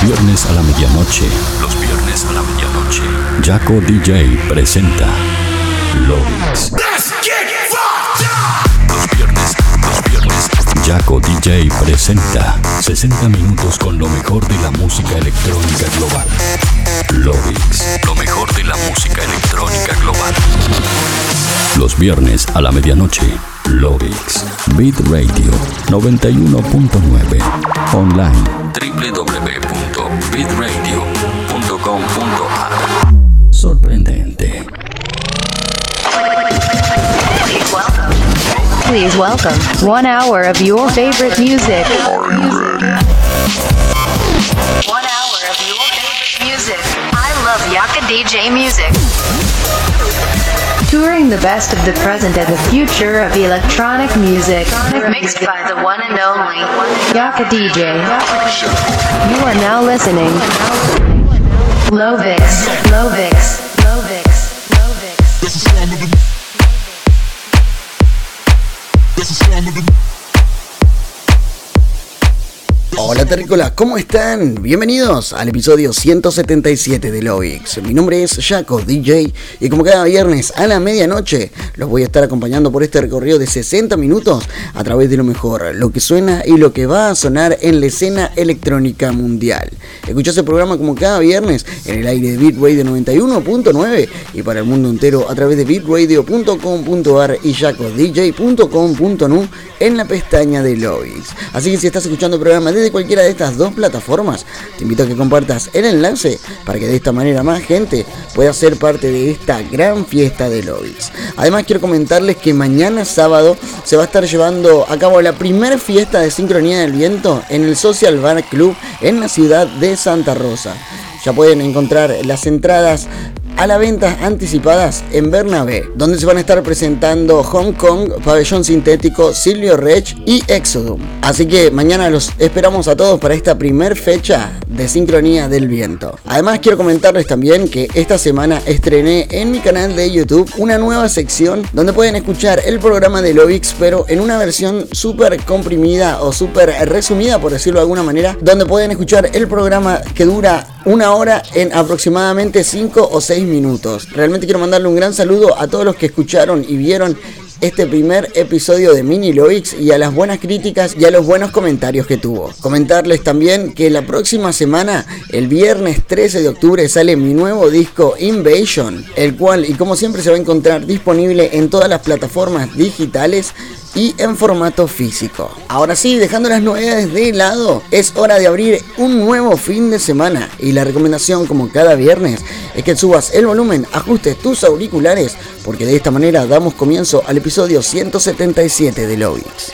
Los viernes a la medianoche. Los viernes a la medianoche. Jaco DJ presenta Lovix. Los viernes, los viernes. Jaco DJ presenta 60 minutos con lo mejor de la música electrónica global. Lovix, lo mejor de la música electrónica global. Los viernes a la medianoche. Beat Radio 91.9. Online. Sorprendente. Please welcome one hour of your favorite music. Are you ready? One hour of your favorite music. I love Yaco DJ music. Touring the best of the present and the future of electronic music. Mixed by the one and only Yaco DJ. You are now listening. Lovix, Lovix, Lovix, Lovix. That's the Hola terrícolas, ¿cómo están? Bienvenidos al episodio 177 de Lovix. Mi nombre es Jaco DJ y como cada viernes a la medianoche los voy a estar acompañando por este recorrido de 60 minutos a través de lo mejor, lo que suena y lo que va a sonar en la escena electrónica mundial. Escuchás el programa como cada viernes en el aire de Bitradio 91.9 y para el mundo entero a través de bitradio.com.ar y jacodj.com.nu en la pestaña de Lovix. Así que si estás escuchando el programa desde cualquiera de estas dos plataformas, te invito a que compartas el enlace para que de esta manera más gente pueda ser parte de esta gran fiesta de Lovix. Además quiero comentarles que mañana sábado se va a estar llevando a cabo la primera fiesta de sincronía del viento en el Social Bar Club en la ciudad de Santa Rosa. Ya pueden encontrar las entradas a la venta anticipadas en Bernabé, donde se van a estar presentando Hong Kong, Pabellón Sintético, Silvio Rech y Exodum. Así que mañana los esperamos a todos para esta primer fecha de Sincronía del Viento. Además quiero comentarles también que esta semana estrené en mi canal de YouTube una nueva sección donde pueden escuchar el programa de Lovix pero en una versión súper comprimida o súper resumida por decirlo de alguna manera, donde pueden escuchar el programa que dura una hora en aproximadamente 5 o 6 minutos. Realmente quiero mandarle un gran saludo a todos los que escucharon y vieron este primer episodio de Mini Loix y a las buenas críticas y a los buenos comentarios que tuvo. Comentarles también que la próxima semana, el viernes 13 de octubre, sale mi nuevo disco Invasion, el cual y como siempre se va a encontrar disponible en todas las plataformas digitales y en formato físico. Ahora sí, dejando las novedades de lado, es hora de abrir un nuevo fin de semana y la recomendación como cada viernes es que subas el volumen, ajustes tus auriculares, porque de esta manera damos comienzo al episodio 177 de Lovix.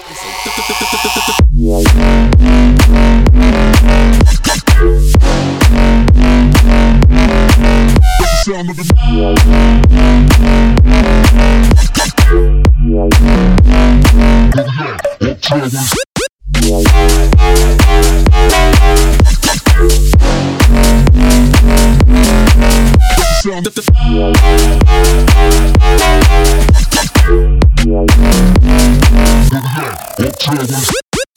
Travis.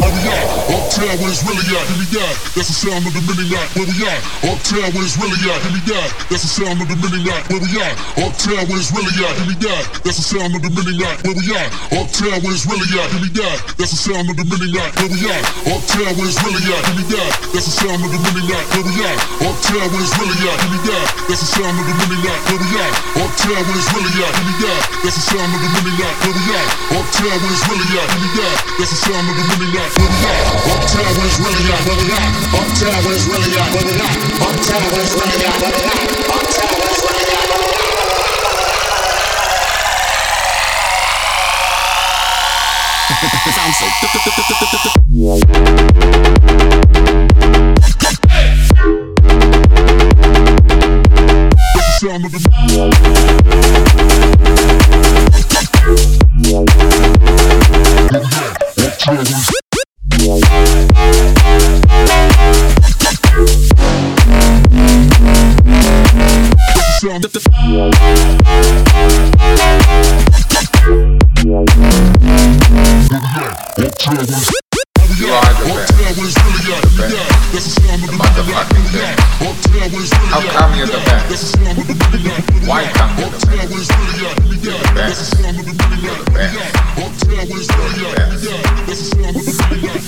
Where we at? Uptown where it's really at, give me that. That's the sound of the mini night. Where we at? Uptown where it's really at, give me that. That's the sound of the mini night. Where we at? Uptown where it's really at, give me that. That's the sound of the mini night. Where we at? Uptown where it's really at, give me that. That's the sound of the mini night. Where we at? Uptown where it's really at, give me that. That's the sound of the mini night. Where we at? Uptown where it's really at, give me that. That's the sound of the mini night. Where we at? Uptown where it's really at, give me that. That's the sound of the mini night. Where we at? Uptown where it's really at, give me that. That's the sound of the mini night. Where at? Uptown where it's really at, where we at? Uptown where it's really at, where we at? Uptown where it's really at, where we at? Uptown where it's really at, where we at? That's the sound of the. Uptown where the the the.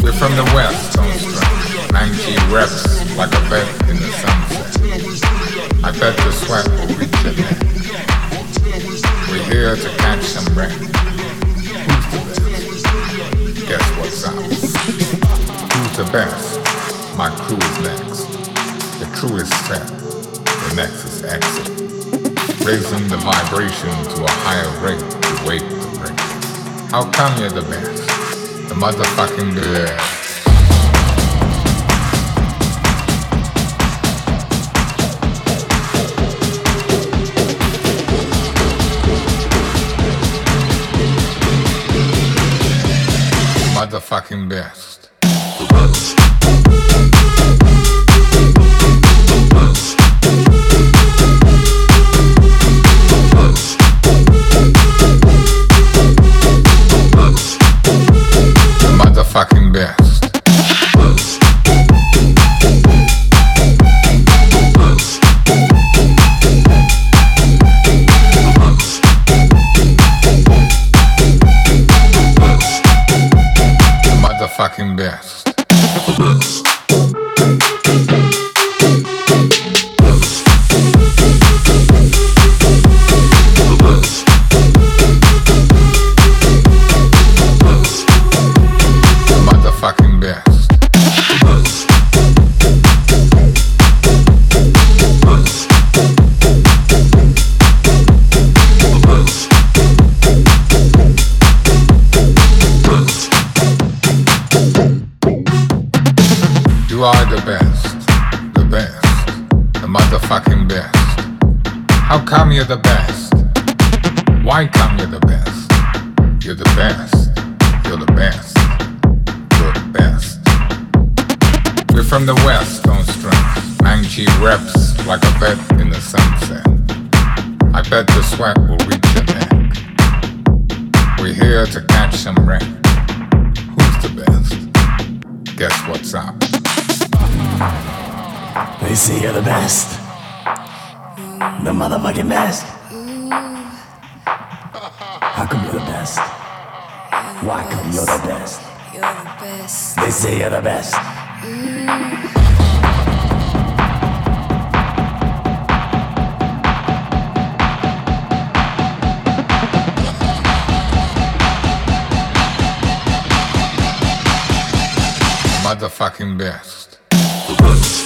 We're from the west. Reps like a in the sunset. I bet the sweat will reach. We're here to catch some breath. The best? My crew is next. The crew is set. The next is exit. Raising the vibration to a higher rate to wake the breakers. How come you're the best? The motherfucking best. Why come you're the best? You're the best. They say you're the best. Motherfucking best.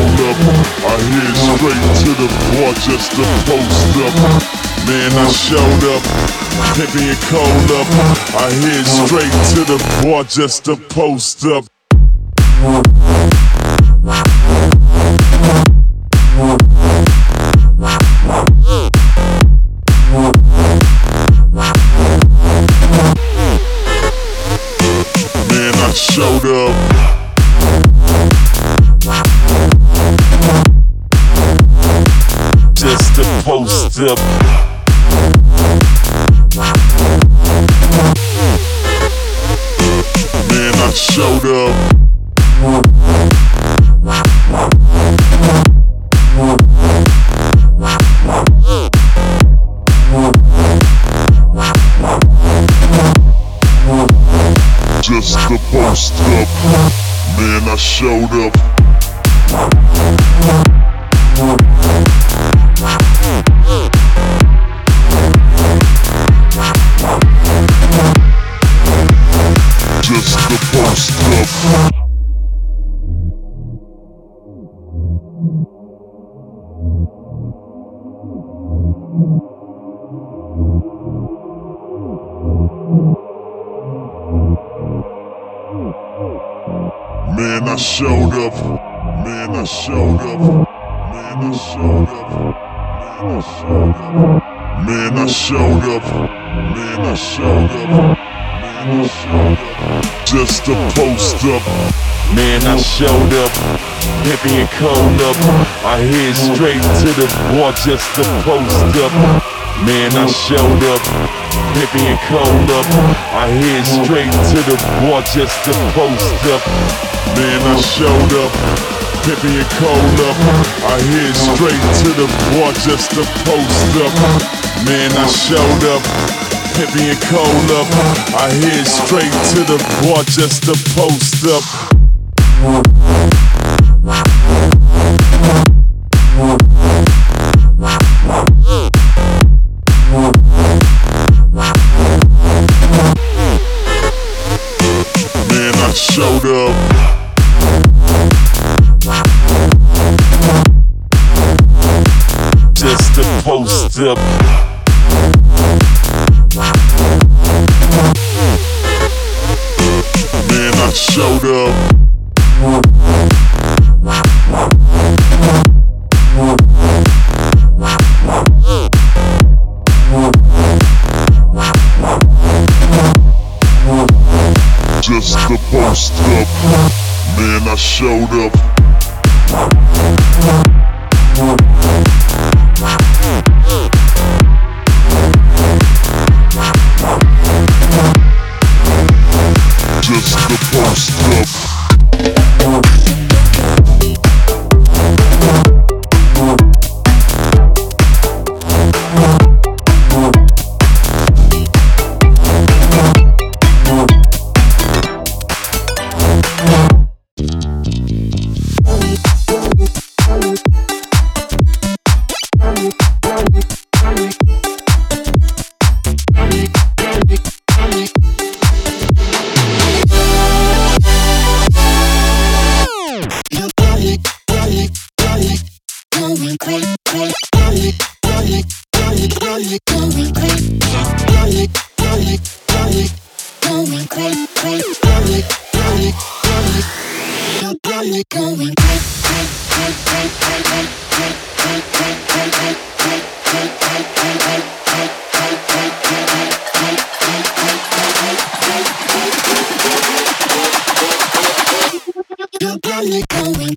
Heavy up. I hit straight to the bar just to post up. Man, I showed up, heavy and cold up. I hit straight to the bar just to post up. Up. Man, I showed up. Just to post up. Man, I showed up. Up. Man, I showed up. Heavy and cold up. I hit straight to the bar just to post up. Man, I showed up. Heavy and cold up. I hit straight to the bar just to post up. Man, I showed up. Heavy and cold up. I hit straight to the bar just to post up. Man, I showed up. Heavy and cold up. I hit straight to the bar just to post up. Man, I showed up. Just to post up. Showed up. You're probably going.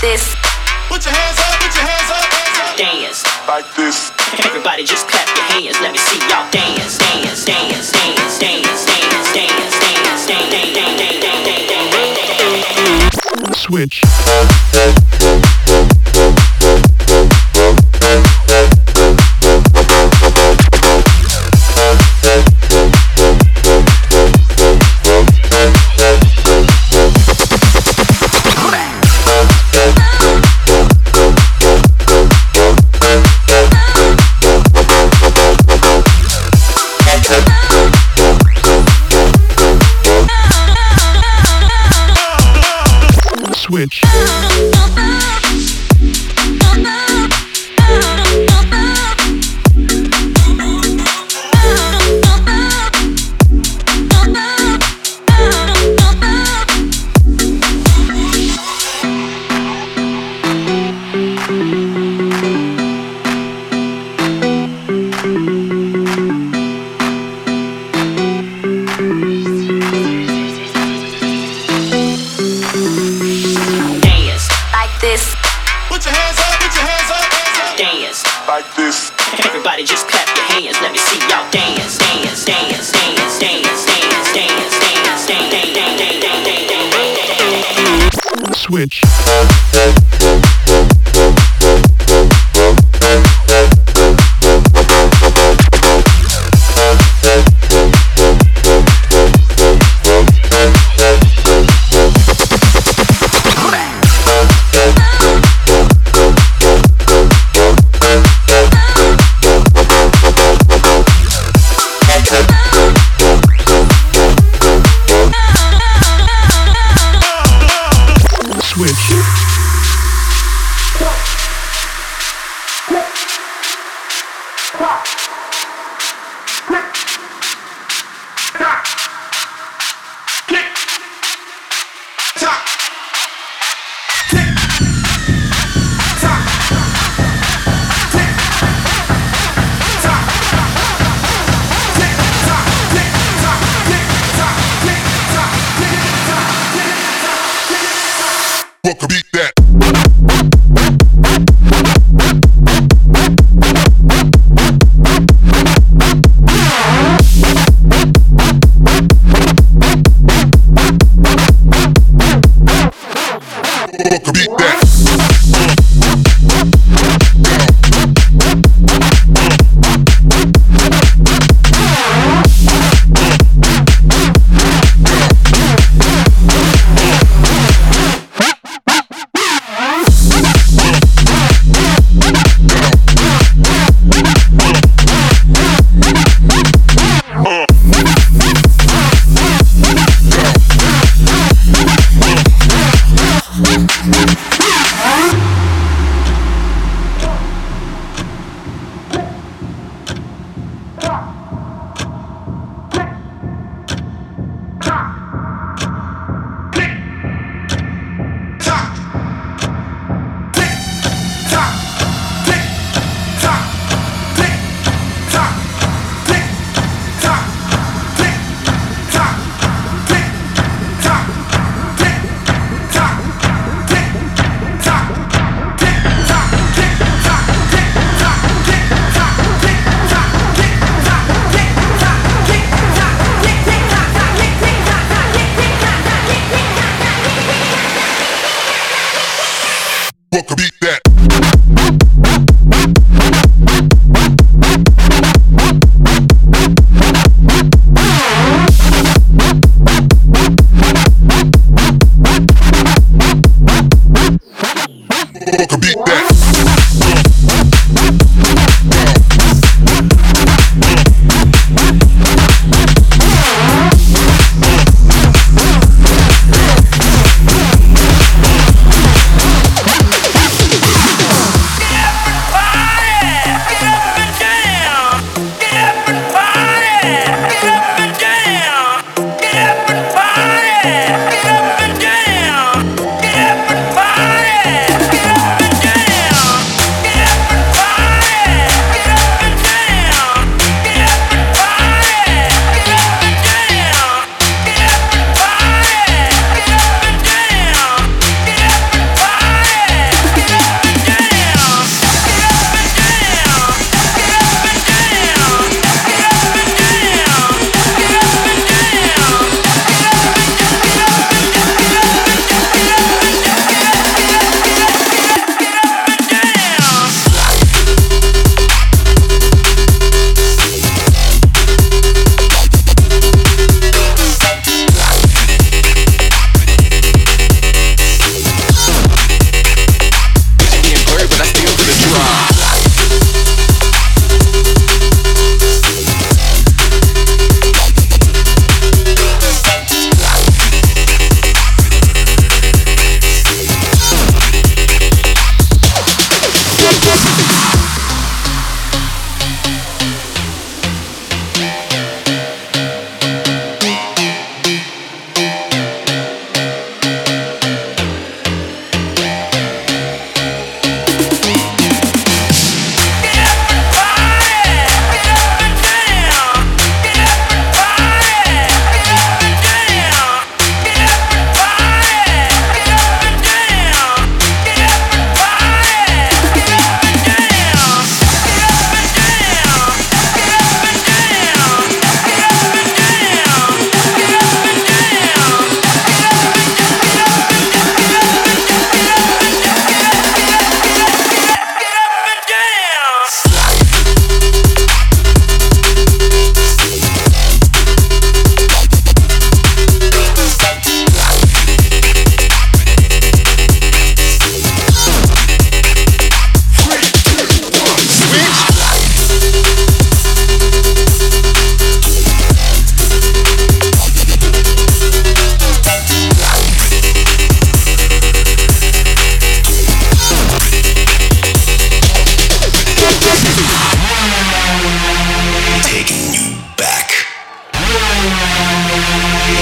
This. Put your hands up, put your hands up, hands up. Dance. Like this. Everybody just clap your hands. Let me see y'all dance, dance, dance, dance, dance, dance, dance, dance, dance, dance, dance, dance, dance, dance, dance. Switch. Switch. Switch.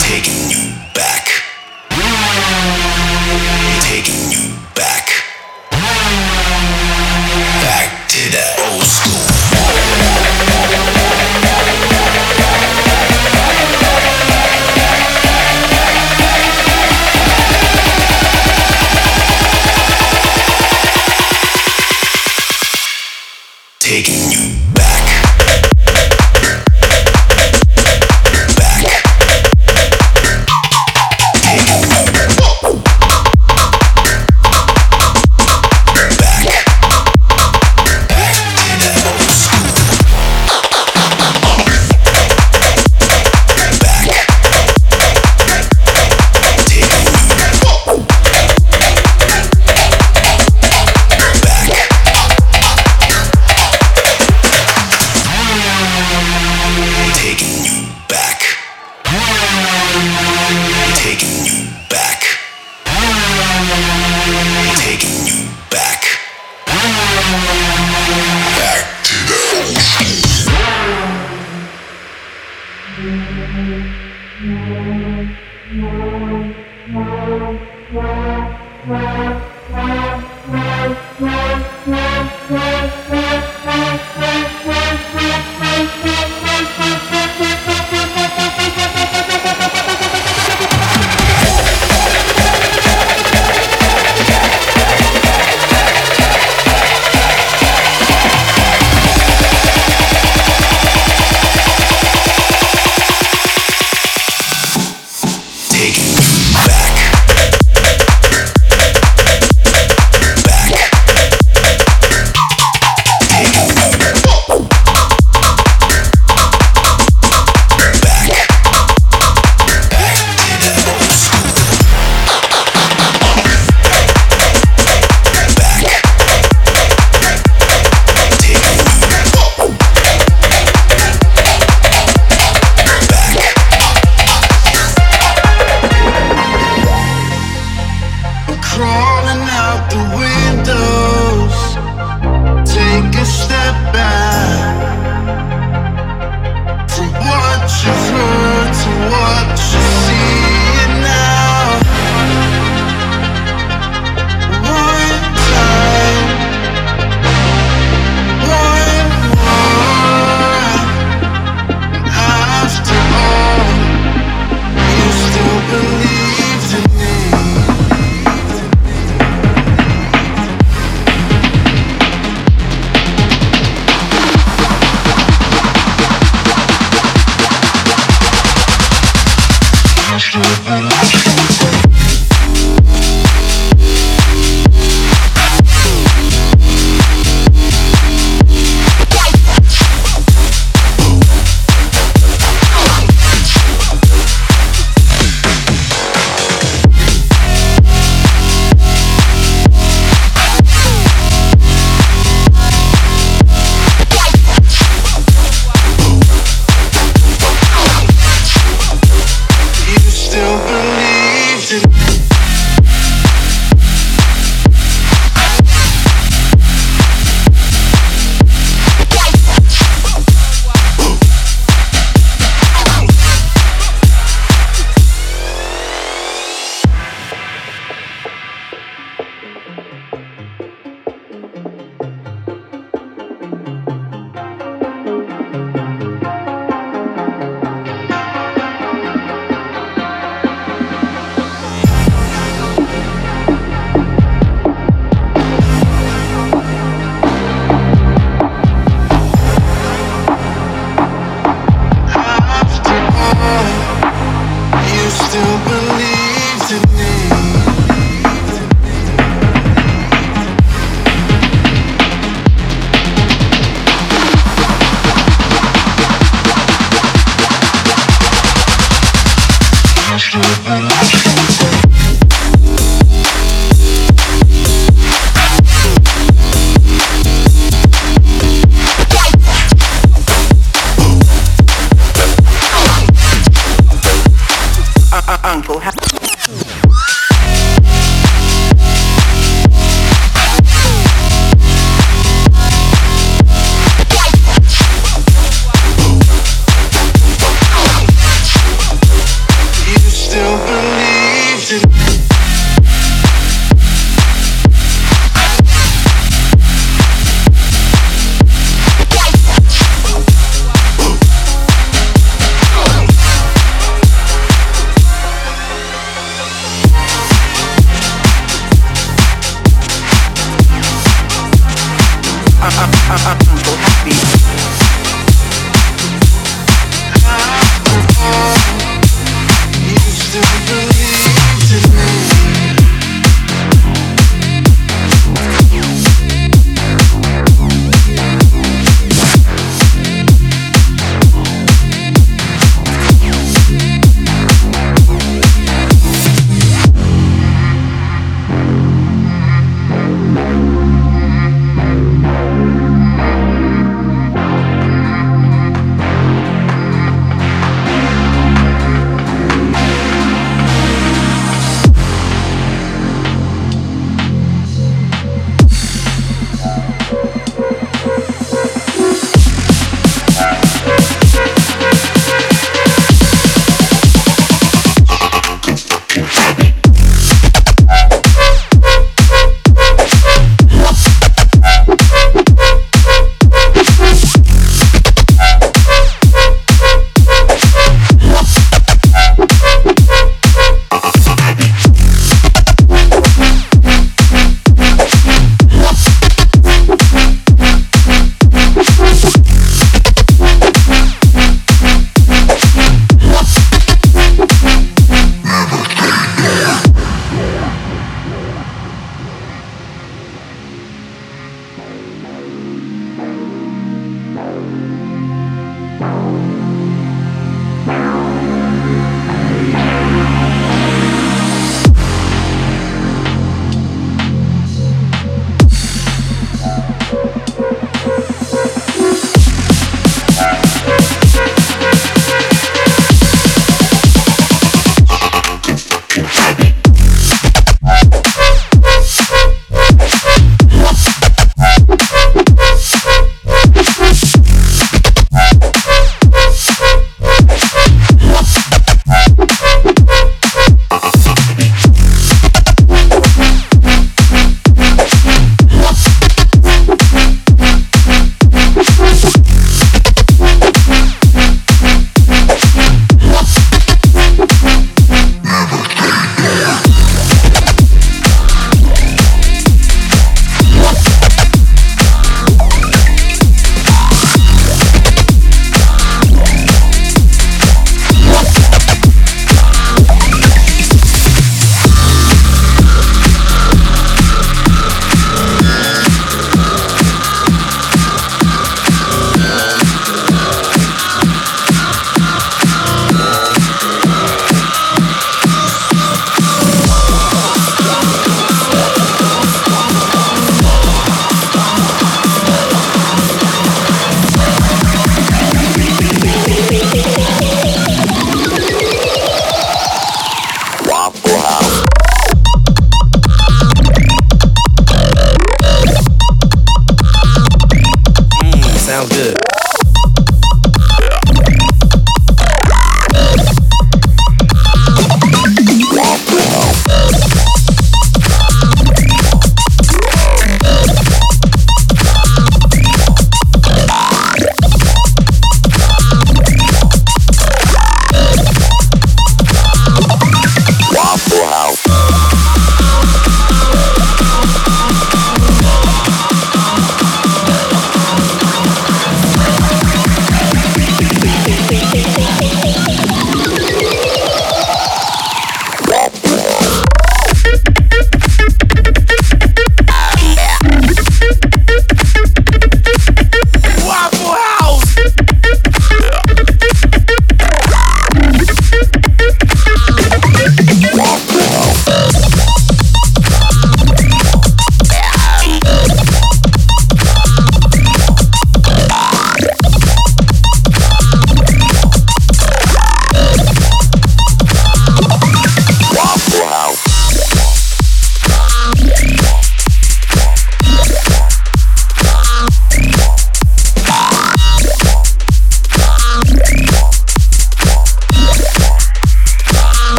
taking you.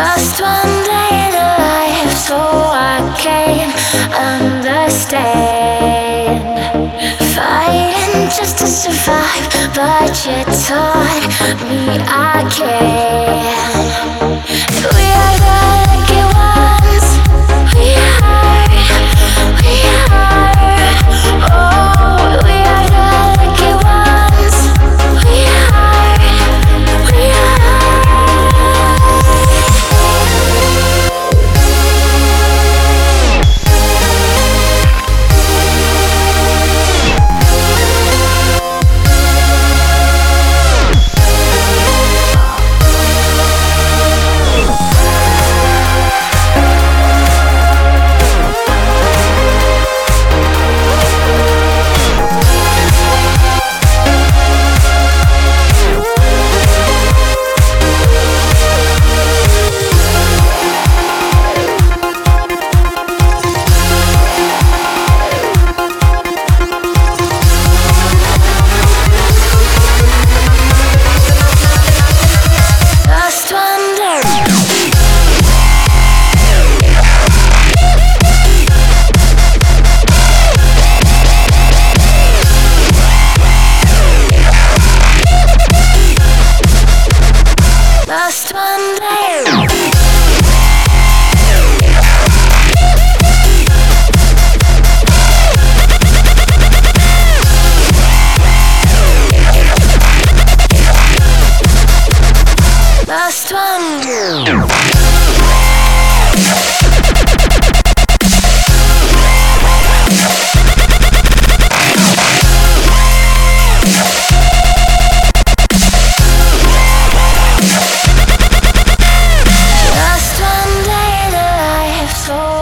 Just one day in life, so I can understand. Fighting just to survive, but you taught me I can. We are the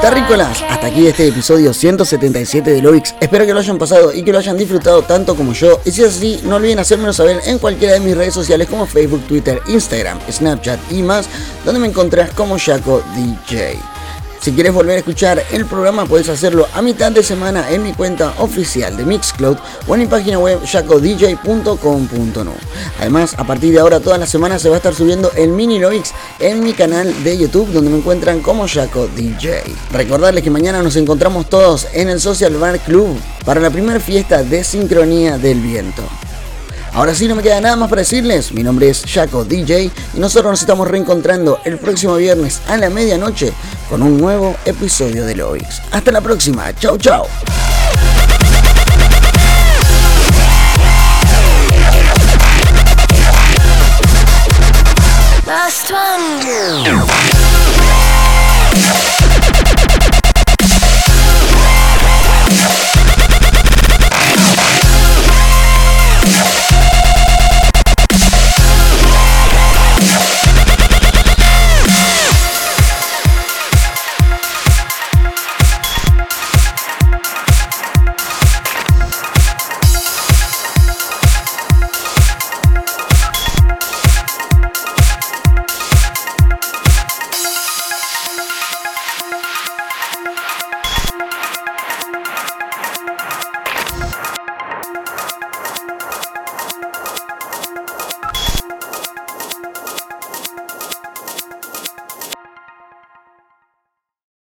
Terrícolas, hasta aquí este episodio 177 de Lovix. Espero que lo hayan pasado y que lo hayan disfrutado tanto como yo. Y si es así, no olviden hacérmelo saber en cualquiera de mis redes sociales como Facebook, Twitter, Instagram, Snapchat y más, donde me encontrás como Shaco DJ. Si quieres volver a escuchar el programa, puedes hacerlo a mitad de semana en mi cuenta oficial de Mixcloud o en mi página web jacodj.com.no. Además, a partir de ahora, todas las semanas se va a estar subiendo el mini Lovix en mi canal de YouTube, donde me encuentran como Jaco DJ. Recordarles que mañana nos encontramos todos en el Social Bar Club para la primera fiesta de sincronía del viento. Ahora sí, no me queda nada más para decirles. Mi nombre es Jaco DJ y nosotros nos estamos reencontrando el próximo viernes a la medianoche con un nuevo episodio de Lovix. Hasta la próxima. Chau, chau.